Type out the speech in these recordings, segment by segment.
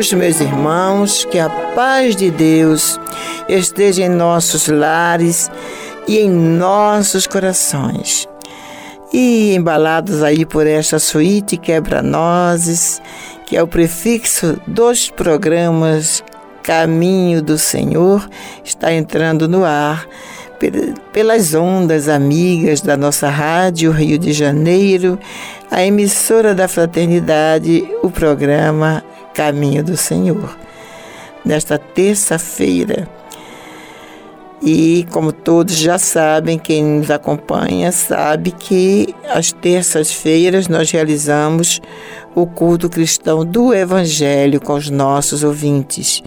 Amigos, meus irmãos, que a paz de Deus esteja em nossos lares e em nossos corações. E embalados aí por esta suíte quebra-nozes, que é o prefixo dos programas Caminho do Senhor, está entrando no ar pelas ondas amigas da nossa rádio Rio de Janeiro, a emissora da Fraternidade, o programa Caminho do Senhor. Nesta terça-feira. E como todos já sabem, quem nos acompanha sabe que às terças-feiras nós realizamos o culto cristão do Evangelho com os nossos ouvintes.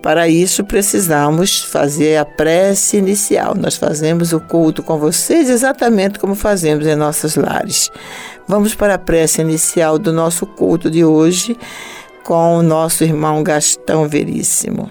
Para isso, precisamos fazer a prece inicial. Nós fazemos o culto com vocês exatamente como fazemos em nossos lares. Vamos para a prece inicial do nosso culto de hoje com o nosso irmão Gastão Veríssimo.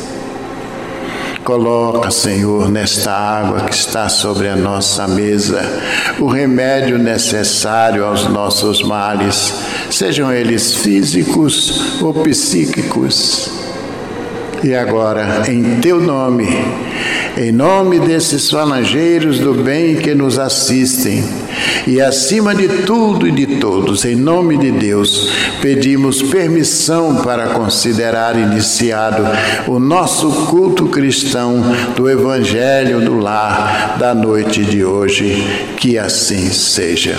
Coloca, Senhor, nesta água que está sobre a nossa mesa, o remédio necessário aos nossos males, sejam eles físicos ou psíquicos. E agora, em teu nome, em nome desses falangeiros do bem que nos assistem, e acima de tudo e de todos, em nome de Deus, pedimos permissão para considerar iniciado o nosso culto cristão do Evangelho do Lar da noite de hoje. Que assim seja.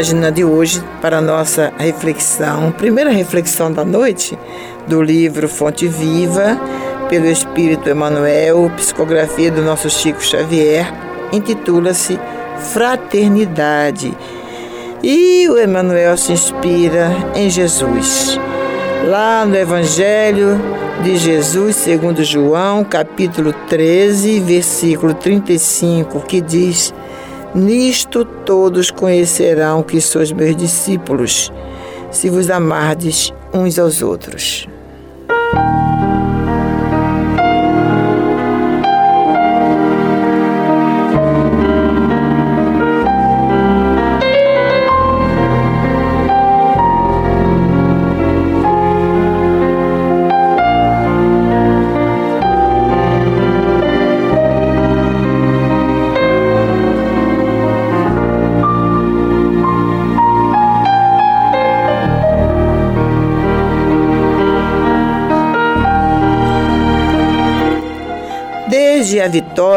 Página de hoje para a nossa reflexão, primeira reflexão da noite do livro Fonte Viva, pelo Espírito Emmanuel, psicografia do nosso Chico Xavier, intitula-se Fraternidade. E o Emmanuel se inspira em Jesus. Lá no Evangelho de Jesus, segundo João, capítulo 13, versículo 35, que diz: Nisto todos conhecerão que sois meus discípulos, se vos amardes uns aos outros.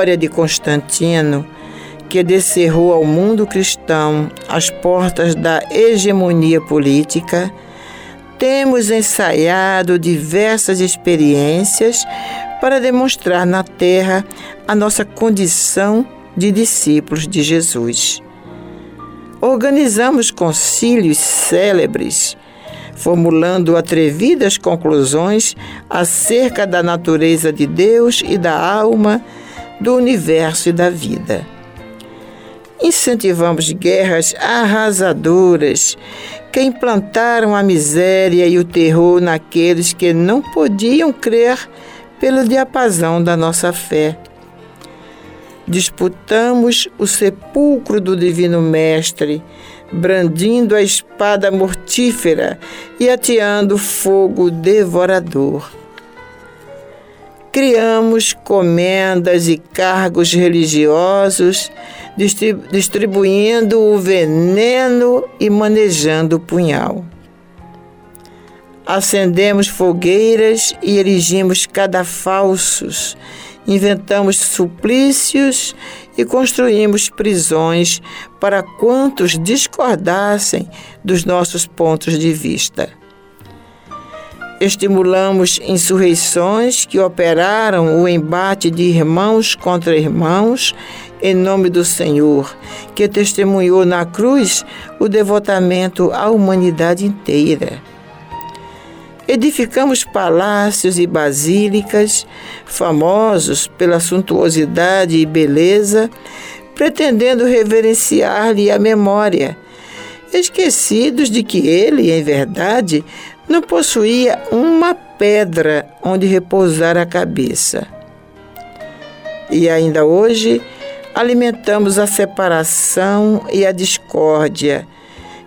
Vitória de Constantino, que descerrou ao mundo cristão as portas da hegemonia política, temos ensaiado diversas experiências para demonstrar na Terra a nossa condição de discípulos de Jesus. Organizamos concílios célebres formulando atrevidas conclusões acerca da natureza de Deus e da alma, do universo e da vida. Incentivamos guerras arrasadoras que implantaram a miséria e o terror naqueles que não podiam crer pelo diapasão da nossa fé. Disputamos o sepulcro do Divino Mestre, brandindo a espada mortífera e ateando fogo devorador. Criamos comendas e cargos religiosos, distribuindo o veneno e manejando o punhal. Acendemos fogueiras e erigimos cadafalsos, inventamos suplícios e construímos prisões para quantos discordassem dos nossos pontos de vista. Estimulamos insurreições que operaram o embate de irmãos contra irmãos em nome do Senhor, que testemunhou na cruz o devotamento à humanidade inteira. Edificamos palácios e basílicas, famosos pela suntuosidade e beleza, pretendendo reverenciar-lhe a memória, esquecidos de que ele, em verdade, não possuía uma pedra onde repousar a cabeça. E ainda hoje alimentamos a separação e a discórdia,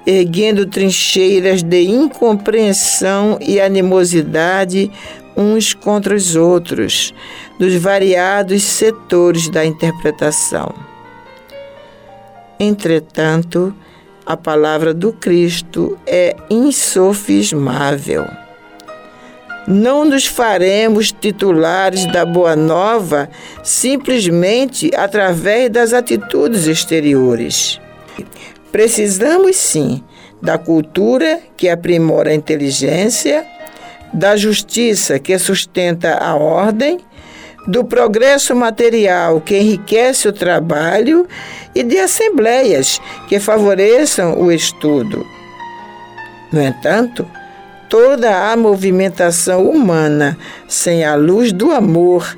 erguendo trincheiras de incompreensão e animosidade uns contra os outros, nos variados setores da interpretação. Entretanto, a palavra do Cristo é insofismável. Não nos faremos titulares da Boa Nova simplesmente através das atitudes exteriores. Precisamos sim da cultura que aprimora a inteligência, da justiça que sustenta a ordem, do progresso material que enriquece o trabalho e de assembleias que favoreçam o estudo. No entanto, toda a movimentação humana sem a luz do amor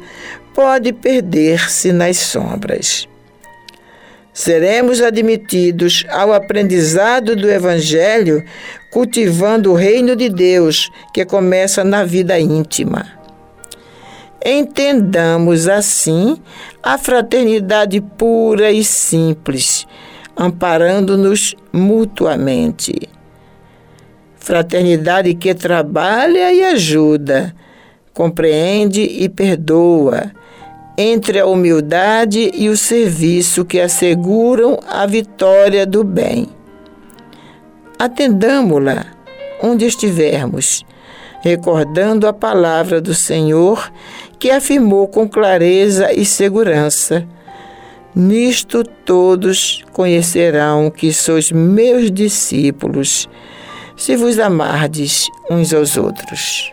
pode perder-se nas sombras. Seremos admitidos ao aprendizado do Evangelho cultivando o reino de Deus que começa na vida íntima. Entendamos assim a fraternidade pura e simples, amparando-nos mutuamente. Fraternidade que trabalha e ajuda, compreende e perdoa, entre a humildade e o serviço que asseguram a vitória do bem. Atendamo-la onde estivermos, recordando a palavra do Senhor que afirmou com clareza e segurança: Nisto todos conhecerão que sois meus discípulos, se vos amardes uns aos outros.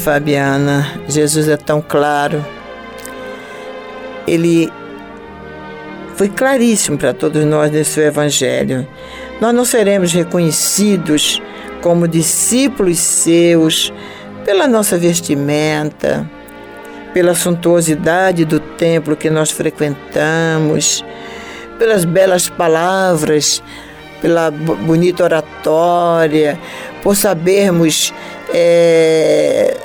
Fabiana? Jesus é tão claro. Ele foi claríssimo para todos nós nesse Evangelho. Nós não seremos reconhecidos como discípulos seus pela nossa vestimenta, pela suntuosidade do templo que nós frequentamos, pelas belas palavras, pela bonita oratória, por sabermos é,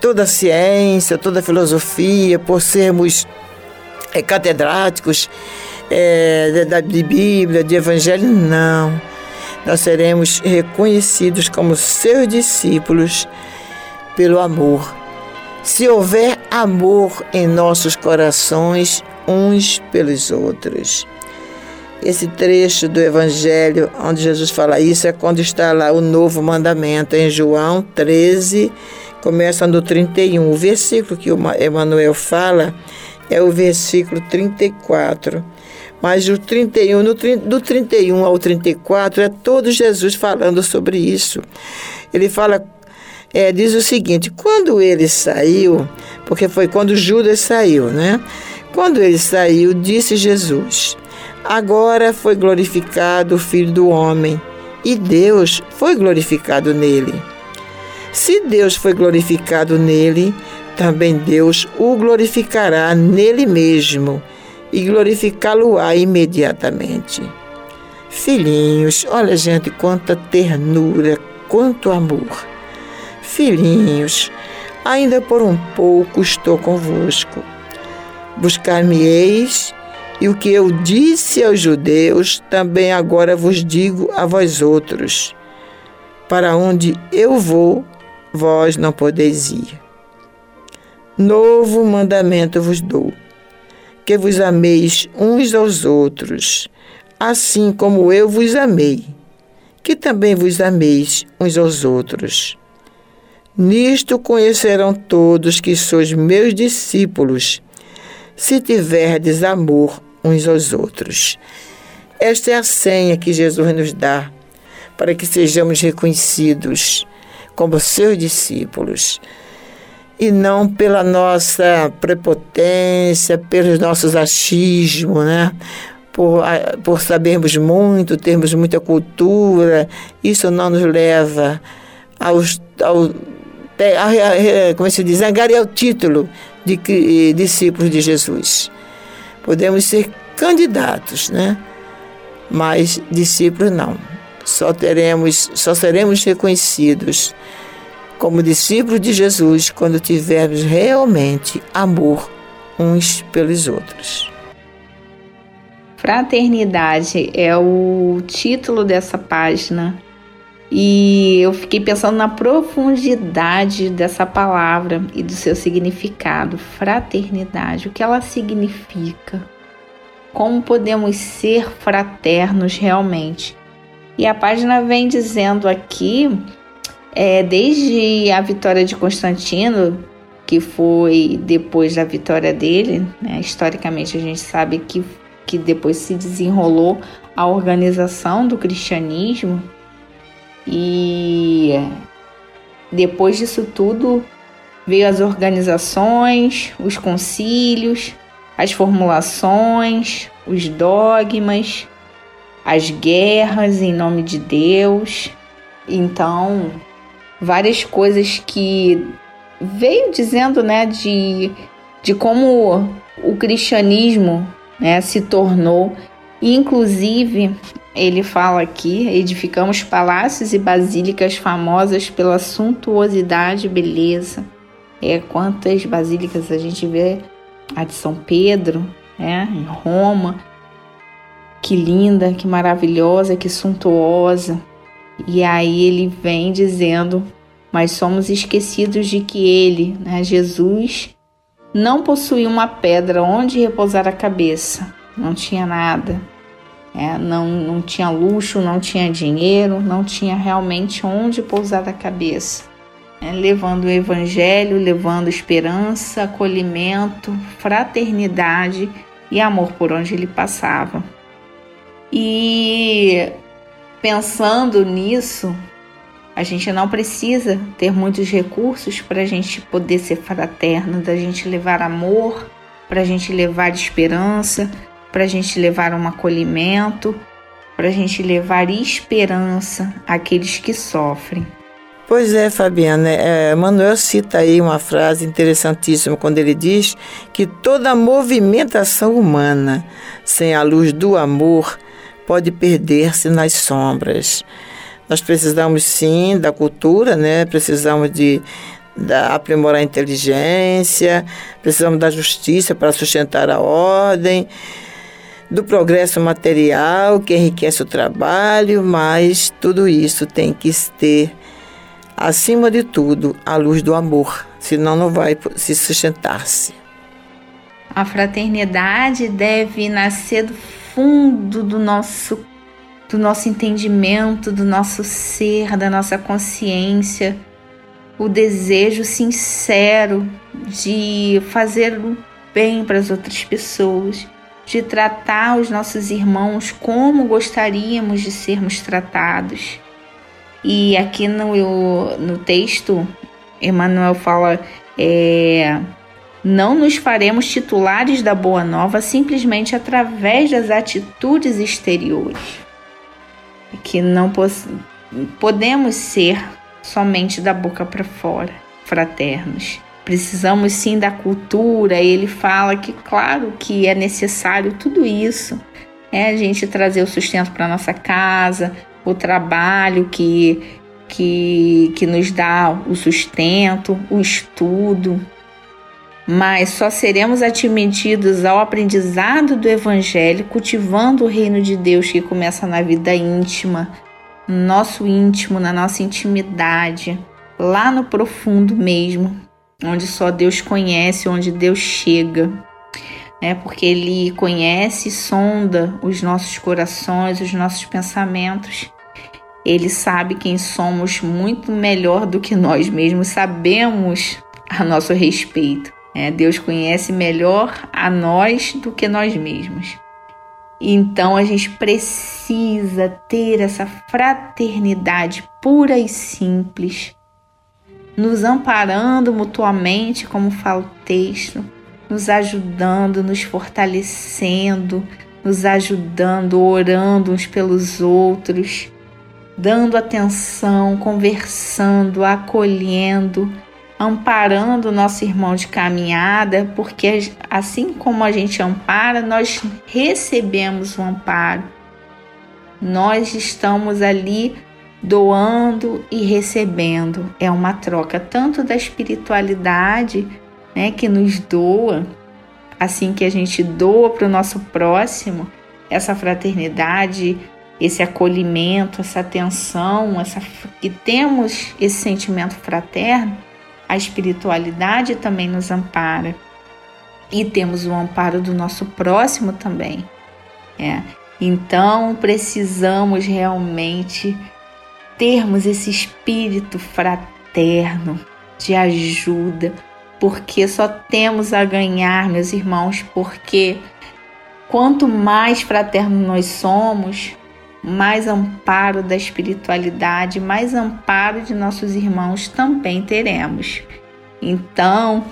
toda a ciência, toda a filosofia, por sermos é, catedráticos é, de, de Bíblia, de Evangelho, não. Nós seremos reconhecidos como seus discípulos pelo amor. Se houver amor em nossos corações uns pelos outros. esse trecho do Evangelho onde Jesus fala isso é quando está lá o novo mandamento em João 13, começa no 31. O versículo que o Emmanuel fala é o versículo 34. Mas o 31, no, do 31 ao 34 é todo Jesus falando sobre isso. Ele fala, é, diz o seguinte: quando ele saiu, porque foi quando Judas saiu, né? Quando ele saiu, disse Jesus: Agora foi glorificado o Filho do Homem, e Deus foi glorificado nele. Se Deus foi glorificado nele, também Deus o glorificará nele mesmo e glorificá-lo-á imediatamente. Filhinhos, olha, gente, quanta ternura, quanto amor. Filhinhos, ainda por um pouco estou convosco. Buscar-me-eis e o que eu disse aos judeus, também agora vos digo a vós outros: para onde eu vou, vós não podeis ir. Novo mandamento vos dou: que vos ameis uns aos outros, assim como eu vos amei, que também vos ameis uns aos outros. Nisto conhecerão todos que sois meus discípulos, se tiverdes amor uns aos outros. Esta é a senha que Jesus nos dá para que sejamos reconhecidos como seus discípulos e não pela nossa prepotência, pelos nossos achismos, né? Por, por sabermos muito, termos muita cultura, isso não nos leva aos, ao, a, a, como se diz, angariar o título de, de discípulos de Jesus. Podemos ser candidatos, né? Mas discípulos não. Só teremos, só seremos reconhecidos como discípulos de Jesus quando tivermos realmente amor uns pelos outros. Fraternidade é o título dessa página e eu fiquei pensando na profundidade dessa palavra e do seu significado, fraternidade, o que ela significa, como podemos ser fraternos realmente. E a página vem dizendo aqui, é, desde a vitória de Constantino, que foi depois da vitória dele, né, historicamente a gente sabe que, que depois se desenrolou a organização do cristianismo e depois disso tudo veio as organizações, os concílios, as formulações, os dogmas, as guerras em nome de Deus. Então, várias coisas que veio dizendo, né, de, de como o cristianismo, né, se tornou, inclusive ele fala aqui: edificamos palácios e basílicas famosas pela suntuosidade e beleza. É, quantas basílicas a gente vê? A de São Pedro, né, em Roma. Que linda, que maravilhosa, que suntuosa. E aí ele vem dizendo: Mas somos esquecidos de que ele, né, Jesus, não possuía uma pedra onde repousar a cabeça. Não tinha nada é, não, não tinha luxo, não tinha dinheiro, não tinha realmente onde pousar a cabeça. É, levando o evangelho, levando esperança, acolhimento, fraternidade e amor por onde ele passava. E pensando nisso, a gente não precisa ter muitos recursos para a gente poder ser fraterno, da gente levar amor, para a gente levar esperança, para a gente levar um acolhimento, para a gente levar esperança àqueles que sofrem. Pois é, Fabiana. É, Manuel cita aí uma frase interessantíssima quando ele diz que toda movimentação humana sem a luz do amor pode perder-se nas sombras. Nós precisamos sim da cultura, né? Precisamos de da, aprimorar a inteligência, precisamos da justiça para sustentar a ordem do progresso material que enriquece o trabalho, mas tudo isso tem que ter, acima de tudo, a luz do amor, senão não vai se sustentar-se. A fraternidade deve nascer do fundo do nosso do nosso entendimento, do nosso ser, da nossa consciência, o desejo sincero de fazer o bem para as outras pessoas, de tratar os nossos irmãos como gostaríamos de sermos tratados. E aqui no, no texto, Emmanuel fala: é, não nos faremos titulares da Boa Nova simplesmente através das atitudes exteriores que não podemos ser somente da boca para fora, fraternos. Precisamos sim da cultura. Ele fala que, claro, que é necessário tudo isso. É a gente trazer o sustento para nossa casa, o trabalho que, que, que nos dá o sustento, o estudo, mas só seremos admitidos ao aprendizado do Evangelho, cultivando o reino de Deus que começa na vida íntima, no nosso íntimo, na nossa intimidade, lá no profundo mesmo, onde só Deus conhece, onde Deus chega. Né? Porque Ele conhece e sonda os nossos corações, os nossos pensamentos. Ele sabe quem somos muito melhor do que nós mesmos sabemos a nosso respeito. É, Deus conhece melhor a nós do que nós mesmos. Então a gente precisa ter essa fraternidade pura e simples, nos amparando mutuamente, como fala o texto, nos ajudando, nos fortalecendo, nos ajudando, orando uns pelos outros, dando atenção, conversando, acolhendo amparando o nosso irmão de caminhada, porque assim como a gente ampara, nós recebemos o amparo. Nós estamos ali doando e recebendo. É uma troca tanto da espiritualidade, né, que nos doa, assim que a gente doa para o nosso próximo, essa fraternidade, esse acolhimento, essa atenção, essa que temos esse sentimento fraterno, a espiritualidade também nos ampara e temos o amparo do nosso próximo também. É. Então precisamos realmente termos esse espírito fraterno de ajuda, porque só temos a ganhar, meus irmãos, porque quanto mais fraterno nós somos, mais amparo da espiritualidade, mais amparo de nossos irmãos também teremos. Então,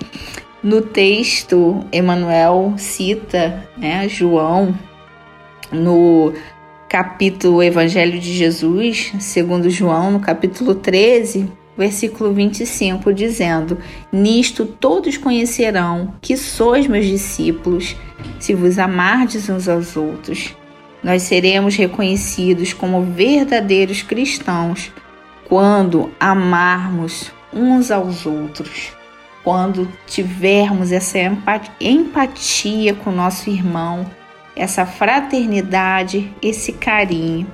no texto, Emmanuel cita né, João no capítulo Evangelho de Jesus, segundo João, no capítulo 13, versículo 25, dizendo: Nisto todos conhecerão que sois meus discípulos, se vos amardes uns aos outros nós seremos reconhecidos como verdadeiros cristãos quando amarmos uns aos outros, quando tivermos essa empatia com o nosso irmão, essa fraternidade, esse carinho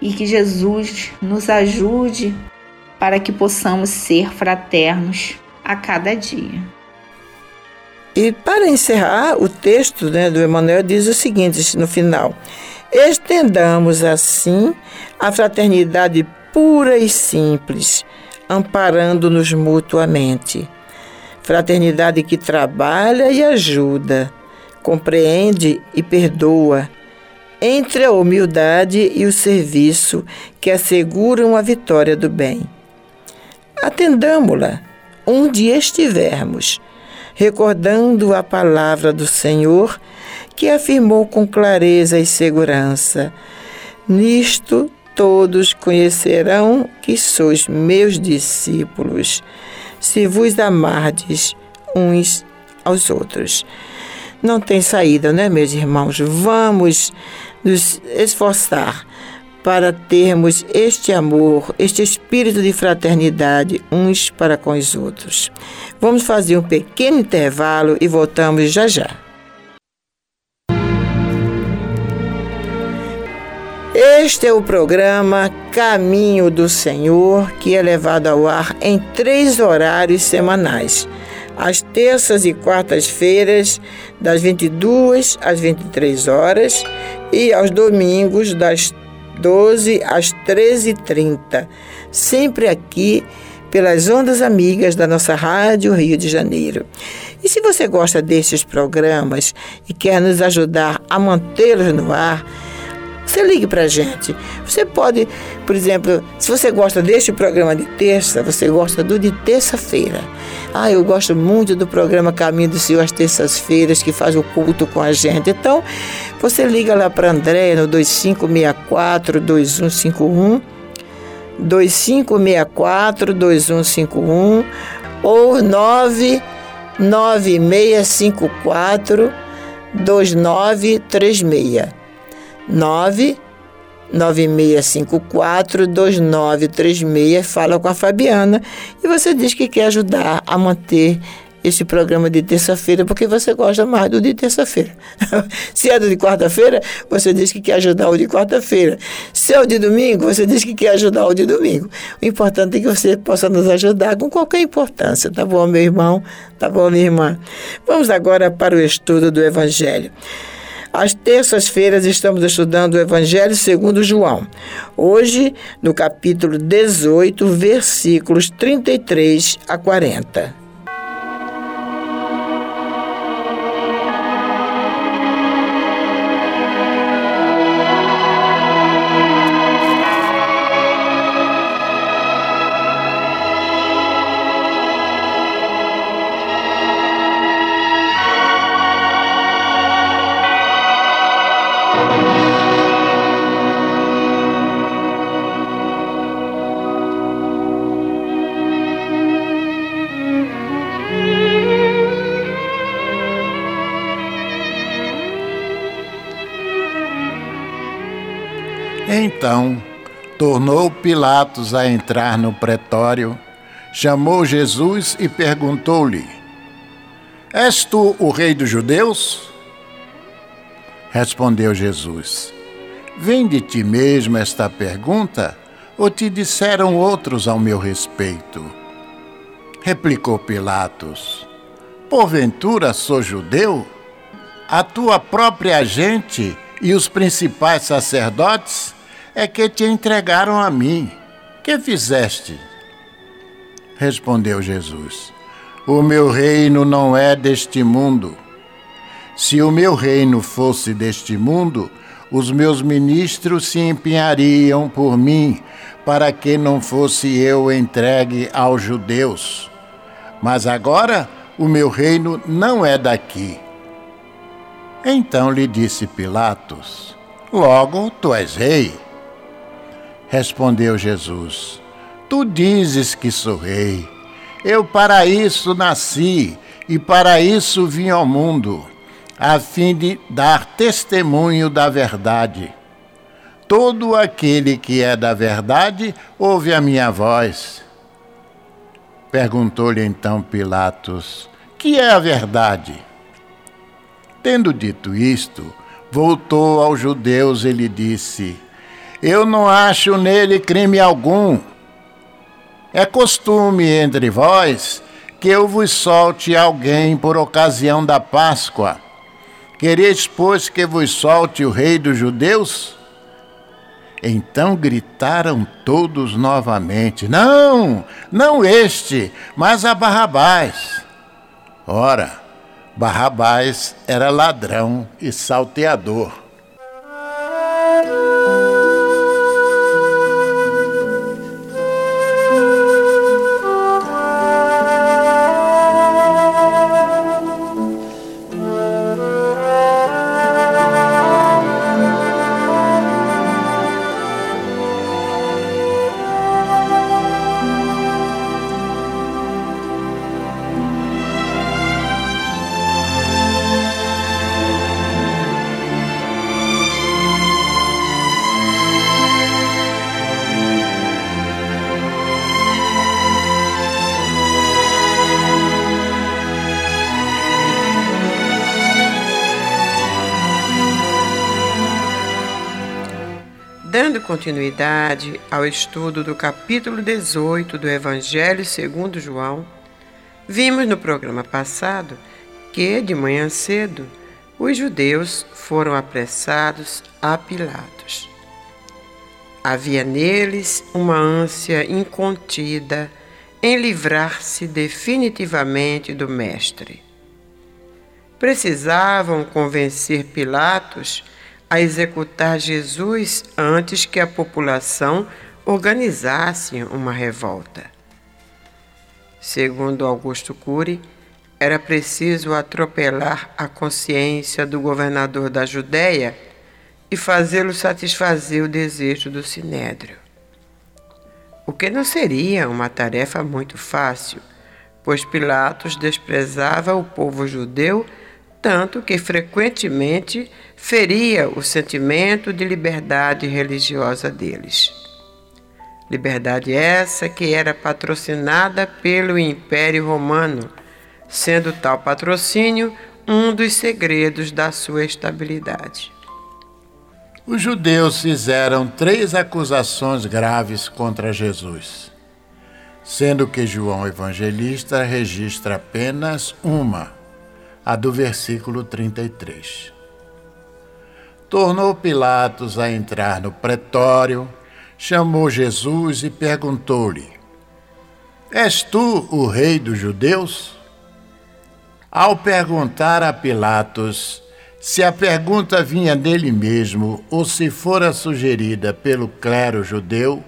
e que Jesus nos ajude para que possamos ser fraternos a cada dia. E para encerrar, o texto né, do Emmanuel diz o seguinte no final: Estendamos assim a fraternidade pura e simples, amparando-nos mutuamente. Fraternidade que trabalha e ajuda, compreende e perdoa, entre a humildade e o serviço que asseguram a vitória do bem. Atendamo-la onde estivermos, recordando a palavra do Senhor que afirmou com clareza e segurança: Nisto todos conhecerão que sois meus discípulos, se vos amardes uns aos outros. Não tem saída, né, meus irmãos? Vamos nos esforçar para termos este amor, este espírito de fraternidade uns para com os outros. Vamos fazer um pequeno intervalo e voltamos já já. Este é o programa Caminho do Senhor, que é levado ao ar em três horários semanais. Às terças e quartas-feiras, das 22 às 23 horas, e aos domingos das 12 às 13h30, sempre aqui pelas ondas amigas da nossa Rádio Rio de Janeiro. E se você gosta destes programas e quer nos ajudar a mantê-los no ar, você ligue para a gente. Você pode, por exemplo, se você gosta deste programa de terça, você gosta do de terça-feira. Ah, eu gosto muito do programa Caminho do Senhor às terças-feiras, que faz o culto com a gente. Então, você liga lá para André no 2564-2151, 2564-2151 ou 99654 2936. 996542936. Fala com a Fabiana e você diz que quer ajudar a manter este programa de terça-feira, porque você gosta mais do de terça-feira. Se é do de quarta-feira, você diz que quer ajudar o de quarta-feira. Se é o de domingo, você diz que quer ajudar o de domingo. O importante é que você possa nos ajudar com qualquer importância, tá bom, meu irmão? Tá bom, minha irmã? Vamos agora para o estudo do Evangelho. Às terças-feiras estamos estudando o Evangelho segundo João. Hoje, no capítulo 18, versículos 33 a 40. Então, tornou Pilatos a entrar no pretório, chamou Jesus e perguntou-lhe: És tu o rei dos judeus? Respondeu Jesus: Vem de ti mesmo esta pergunta, ou te disseram outros ao meu respeito? Replicou Pilatos: Porventura sou judeu? A tua própria gente e os principais sacerdotes é que te entregaram a mim. Que fizeste? Respondeu Jesus: O meu reino não é deste mundo. Se o meu reino fosse deste mundo, os meus ministros se empenhariam por mim, para que não fosse eu entregue aos judeus. Mas agora o meu reino não é daqui. Então lhe disse Pilatos: Logo tu és rei. Respondeu Jesus: Tu dizes que sou rei. Eu para isso nasci e para isso vim ao mundo, a fim de dar testemunho da verdade. Todo aquele que é da verdade ouve a minha voz. Perguntou-lhe então Pilatos: Que é a verdade? Tendo dito isto, voltou aos judeus e lhe disse: eu não acho nele crime algum. É costume entre vós que eu vos solte alguém por ocasião da Páscoa. Quereis, pois, que vos solte o rei dos judeus? Então gritaram todos novamente: Não, não este, mas a Barrabás. Ora, Barrabás era ladrão e salteador. Dando continuidade ao estudo do capítulo 18 do Evangelho segundo João, vimos no programa passado que, de manhã cedo, os judeus foram apressados a Pilatos. Havia neles uma ânsia incontida em livrar-se definitivamente do Mestre. Precisavam convencer Pilatos a executar Jesus antes que a população organizasse uma revolta. Segundo Augusto Cury, era preciso atropelar a consciência do governador da Judéia e fazê-lo satisfazer o desejo do sinédrio. O que não seria uma tarefa muito fácil, pois Pilatos desprezava o povo judeu tanto que frequentemente feria o sentimento de liberdade religiosa deles. Liberdade essa que era patrocinada pelo Império Romano, sendo tal patrocínio um dos segredos da sua estabilidade. Os judeus fizeram três acusações graves contra Jesus, sendo que João Evangelista registra apenas uma a do versículo 33. Tornou Pilatos a entrar no pretório, chamou Jesus e perguntou-lhe: És tu o rei dos judeus? Ao perguntar a Pilatos se a pergunta vinha dele mesmo ou se fora sugerida pelo clero judeu,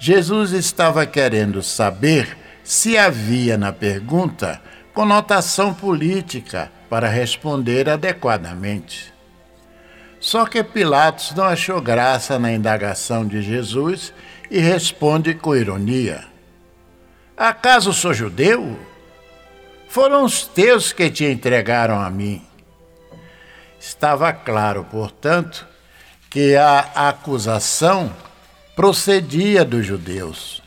Jesus estava querendo saber se havia na pergunta conotação política para responder adequadamente. Só que Pilatos não achou graça na indagação de Jesus e responde com ironia: Acaso sou judeu? Foram os teus que te entregaram a mim. Estava claro, portanto, que a acusação procedia dos judeus.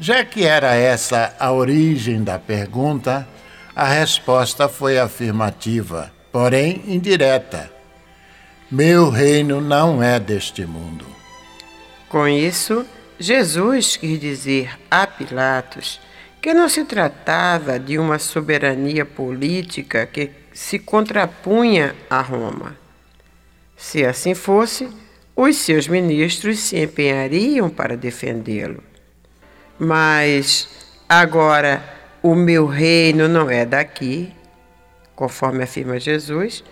Já que era essa a origem da pergunta, a resposta foi afirmativa, porém indireta. Meu reino não é deste mundo. Com isso, Jesus quis dizer a Pilatos que não se tratava de uma soberania política que se contrapunha a Roma. Se assim fosse, os seus ministros se empenhariam para defendê-lo. Mas agora o meu reino não é daqui, conforme afirma Jesus.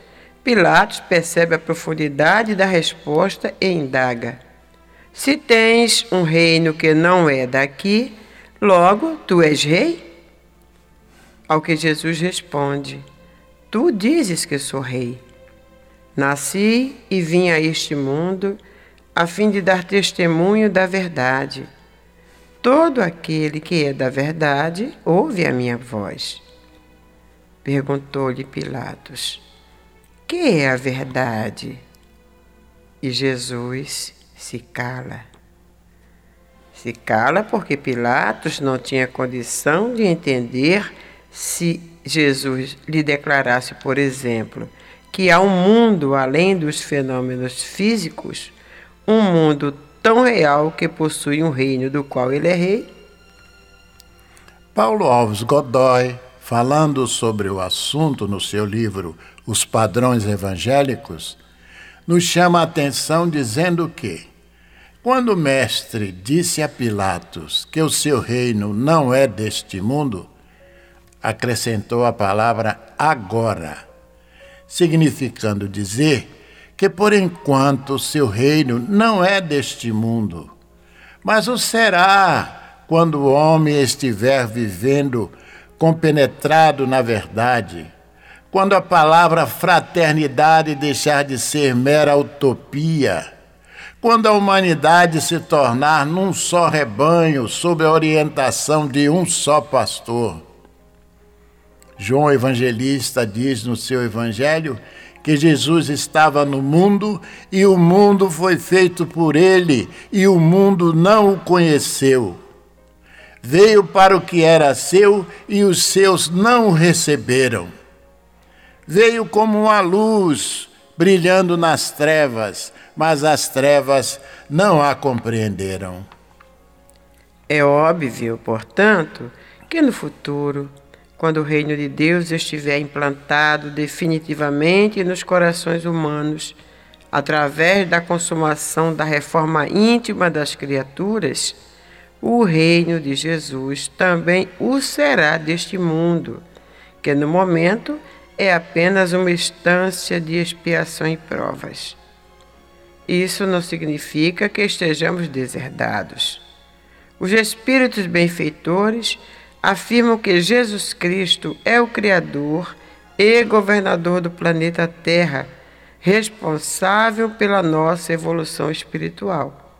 Pilatos percebe a profundidade da resposta e indaga: Se tens um reino que não é daqui, logo tu és rei? Ao que Jesus responde: Tu dizes que sou rei. Nasci e vim a este mundo a fim de dar testemunho da verdade. Todo aquele que é da verdade ouve a minha voz. Perguntou-lhe Pilatos: Que é a verdade? E Jesus se cala. Se cala porque Pilatos não tinha condição de entender se Jesus lhe declarasse, por exemplo, que há um mundo além dos fenômenos físicos, um mundo tão real que possui um reino do qual ele é rei? Paulo Alves Godoy, falando sobre o assunto no seu livro Os Padrões Evangélicos, nos chama a atenção dizendo que, quando o Mestre disse a Pilatos que o seu reino não é deste mundo, acrescentou a palavra agora, significando dizer que por enquanto seu reino não é deste mundo, mas o será quando o homem estiver vivendo compenetrado na verdade, quando a palavra fraternidade deixar de ser mera utopia, quando a humanidade se tornar num só rebanho sob a orientação de um só pastor. João Evangelista diz no seu evangelho que Jesus estava no mundo e o mundo foi feito por ele e o mundo não o conheceu. Veio para o que era seu e os seus não o receberam. Veio como uma luz brilhando nas trevas, mas as trevas não a compreenderam. É óbvio, portanto, que no futuro quando o reino de Deus estiver implantado definitivamente nos corações humanos, através da consumação da reforma íntima das criaturas, o reino de Jesus também o será deste mundo, que no momento é apenas uma instância de expiação e provas. Isso não significa que estejamos deserdados. Os espíritos benfeitores afirmam que Jesus Cristo é o Criador e governador do planeta Terra, responsável pela nossa evolução espiritual.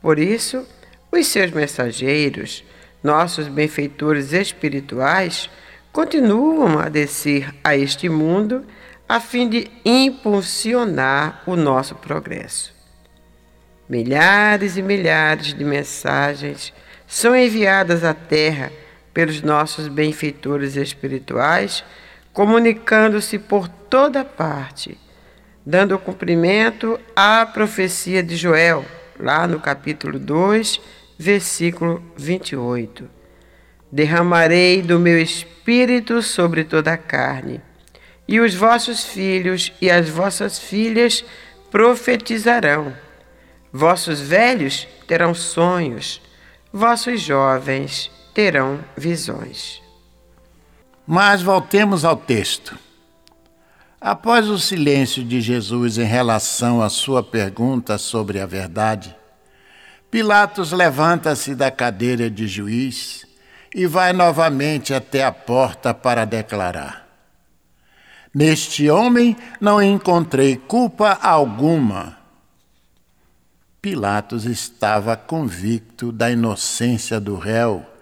Por isso, os seus mensageiros, nossos benfeitores espirituais, continuam a descer a este mundo a fim de impulsionar o nosso progresso. Milhares e milhares de mensagens são enviadas à Terra pelos nossos benfeitores espirituais, comunicando-se por toda parte, dando cumprimento à profecia de Joel, lá no capítulo 2, versículo 28. Derramarei do meu espírito sobre toda a carne, e os vossos filhos e as vossas filhas profetizarão. Vossos velhos terão sonhos, vossos jovens terão visões. Mas voltemos ao texto. Após o silêncio de Jesus em relação à sua pergunta sobre a verdade, Pilatos levanta-se da cadeira de juiz e vai novamente até a porta para declarar: Neste homem não encontrei culpa alguma. Pilatos estava convicto da inocência do réu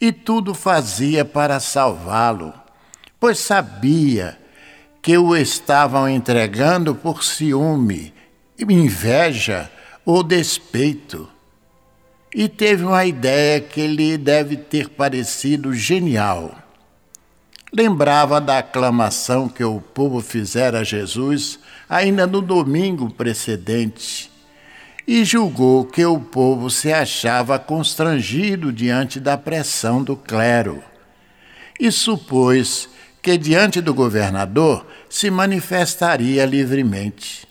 e tudo fazia para salvá-lo, pois sabia que o estavam entregando por ciúme, inveja ou despeito. E teve uma ideia que lhe deve ter parecido genial. Lembrava da aclamação que o povo fizera a Jesus ainda no domingo precedente e julgou que o povo se achava constrangido diante da pressão do clero. E supôs que diante do governador se manifestaria livremente.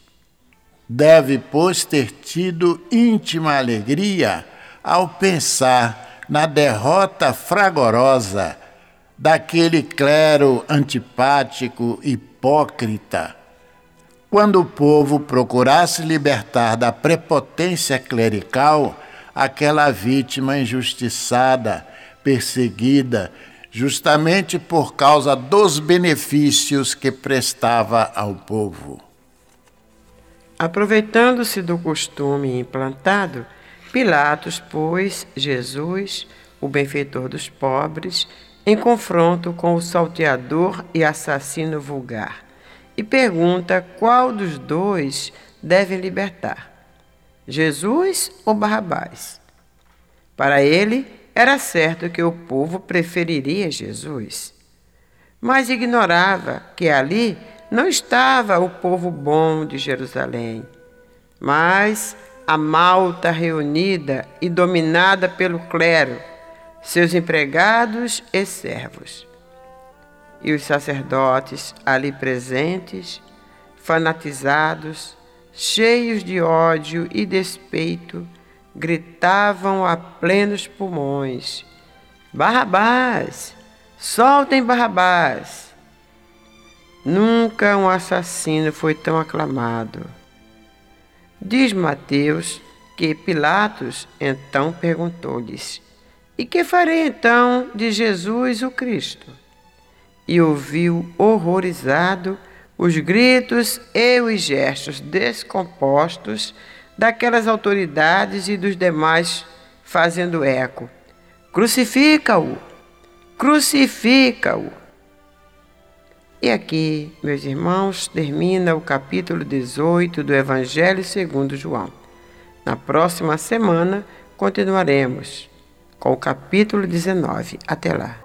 Deve, pois, ter tido íntima alegria ao pensar na derrota fragorosa daquele clero antipático, hipócrita quando o povo procurasse libertar da prepotência clerical aquela vítima injustiçada, perseguida, justamente por causa dos benefícios que prestava ao povo. Aproveitando-se do costume implantado, Pilatos pôs Jesus, o benfeitor dos pobres, em confronto com o salteador e assassino vulgar e pergunta qual dos dois deve libertar, Jesus ou Barrabás. Para ele, era certo que o povo preferiria Jesus, mas ignorava que ali não estava o povo bom de Jerusalém, mas a malta reunida e dominada pelo clero, seus empregados e servos e os sacerdotes ali presentes, fanatizados, cheios de ódio e despeito, gritavam a plenos pulmões: Barrabás! Soltem Barrabás! Nunca um assassino foi tão aclamado. Diz Mateus que Pilatos então perguntou-lhes: E que farei então de Jesus o Cristo? E ouviu horrorizado os gritos e os gestos descompostos daquelas autoridades e dos demais fazendo eco: Crucifica-o! Crucifica-o! E aqui, meus irmãos, termina o capítulo 18 do Evangelho segundo João. Na próxima semana continuaremos com o capítulo 19. Até lá.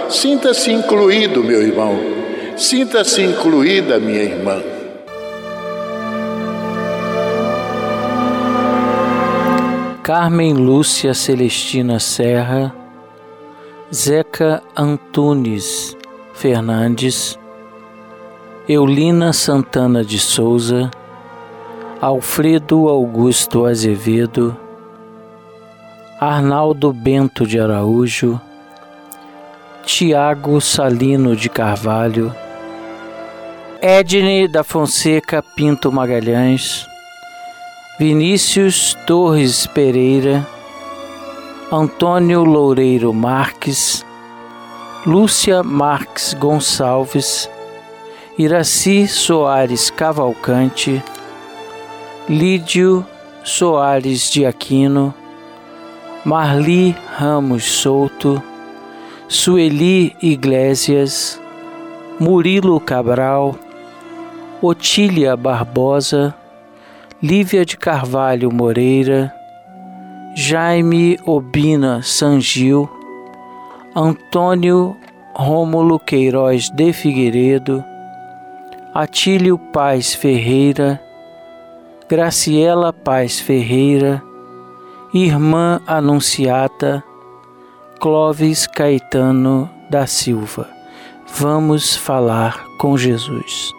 Sinta-se incluído, meu irmão. Sinta-se incluída, minha irmã. Carmen Lúcia Celestina Serra, Zeca Antunes Fernandes, Eulina Santana de Souza, Alfredo Augusto Azevedo, Arnaldo Bento de Araújo, Tiago Salino de Carvalho, Edne da Fonseca Pinto Magalhães, Vinícius Torres Pereira, Antônio Loureiro Marques, Lúcia Marques Gonçalves, Iraci Soares Cavalcante, Lídio Soares de Aquino, Marli Ramos Souto, Sueli Iglesias, Murilo Cabral, Otília Barbosa, Lívia de Carvalho Moreira, Jaime Obina Sangil, Antônio Rômulo Queiroz de Figueiredo, Atílio Paz Ferreira, Graciela Paz Ferreira, Irmã Anunciata, Clóvis Caetano da Silva. Vamos falar com Jesus.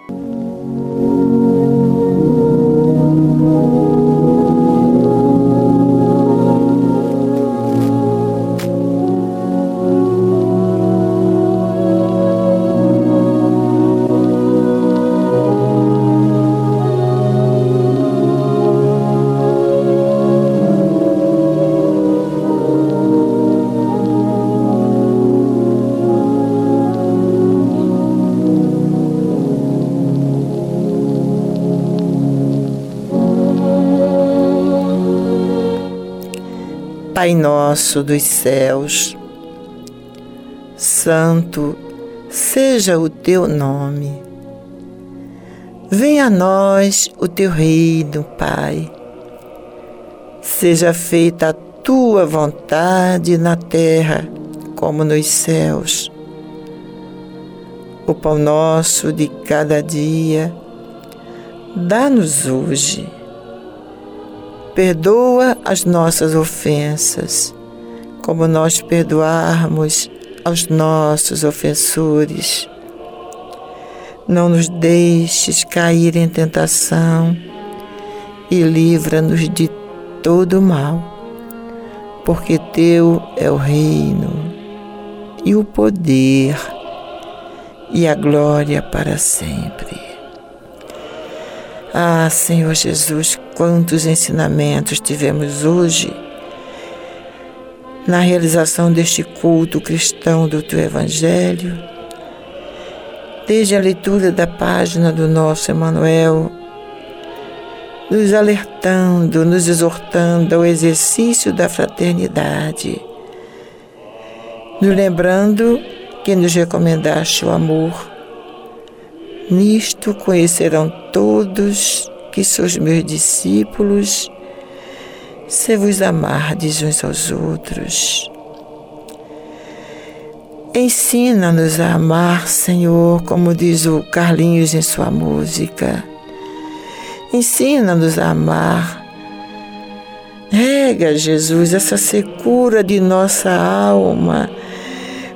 Pai nosso dos céus, santo seja o teu nome. Venha a nós o teu reino, Pai. Seja feita a tua vontade na terra como nos céus. O pão nosso de cada dia, dá-nos hoje Perdoa as nossas ofensas, como nós perdoarmos aos nossos ofensores. Não nos deixes cair em tentação e livra-nos de todo mal, porque Teu é o reino e o poder e a glória para sempre. Ah, Senhor Jesus, quantos ensinamentos tivemos hoje na realização deste culto cristão do teu Evangelho, desde a leitura da página do nosso Emanuel, nos alertando, nos exortando ao exercício da fraternidade, nos lembrando que nos recomendaste o amor. Nisto conhecerão todos que sois meus discípulos se vos amardes uns aos outros. Ensina-nos a amar, Senhor, como diz o Carlinhos em sua música. Ensina-nos a amar. Rega, Jesus, essa secura de nossa alma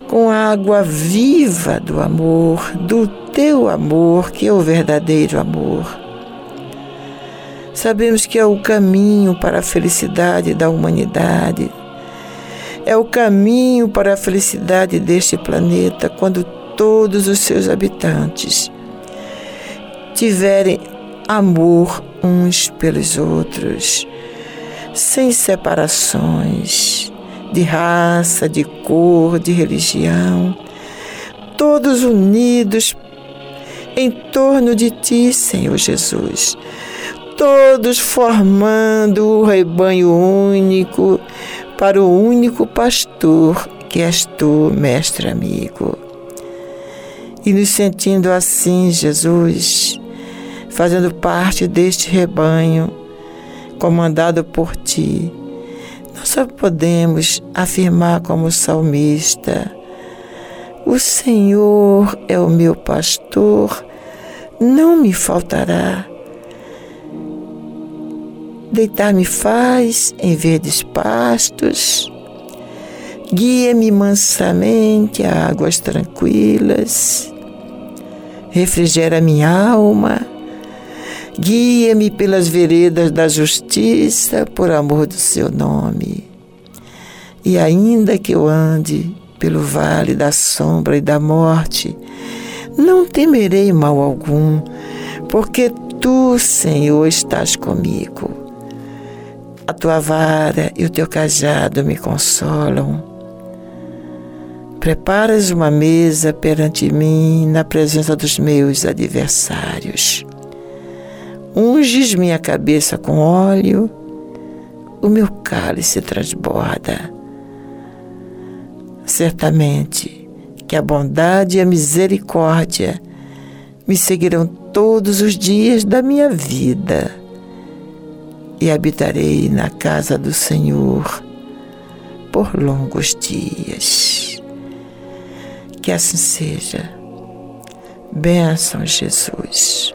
com a água viva do amor, do teu amor, que é o verdadeiro amor. Sabemos que é o caminho para a felicidade da humanidade. É o caminho para a felicidade deste planeta quando todos os seus habitantes tiverem amor uns pelos outros, sem separações de raça, de cor, de religião, todos unidos em torno de ti, Senhor Jesus todos formando o rebanho único para o único pastor que és tu, mestre amigo. E nos sentindo assim, Jesus, fazendo parte deste rebanho comandado por ti, nós só podemos afirmar como salmista: O Senhor é o meu pastor, não me faltará Deitar-me faz em verdes pastos, guia-me mansamente a águas tranquilas, refrigera minha alma, guia-me pelas veredas da justiça por amor do seu nome. E ainda que eu ande pelo vale da sombra e da morte, não temerei mal algum, porque tu, Senhor, estás comigo. A tua vara e o teu cajado me consolam. Preparas uma mesa perante mim na presença dos meus adversários. Unges minha cabeça com óleo, o meu cálice transborda. Certamente que a bondade e a misericórdia me seguirão todos os dias da minha vida e habitarei na casa do Senhor por longos dias. Que assim seja. Bênção, Jesus.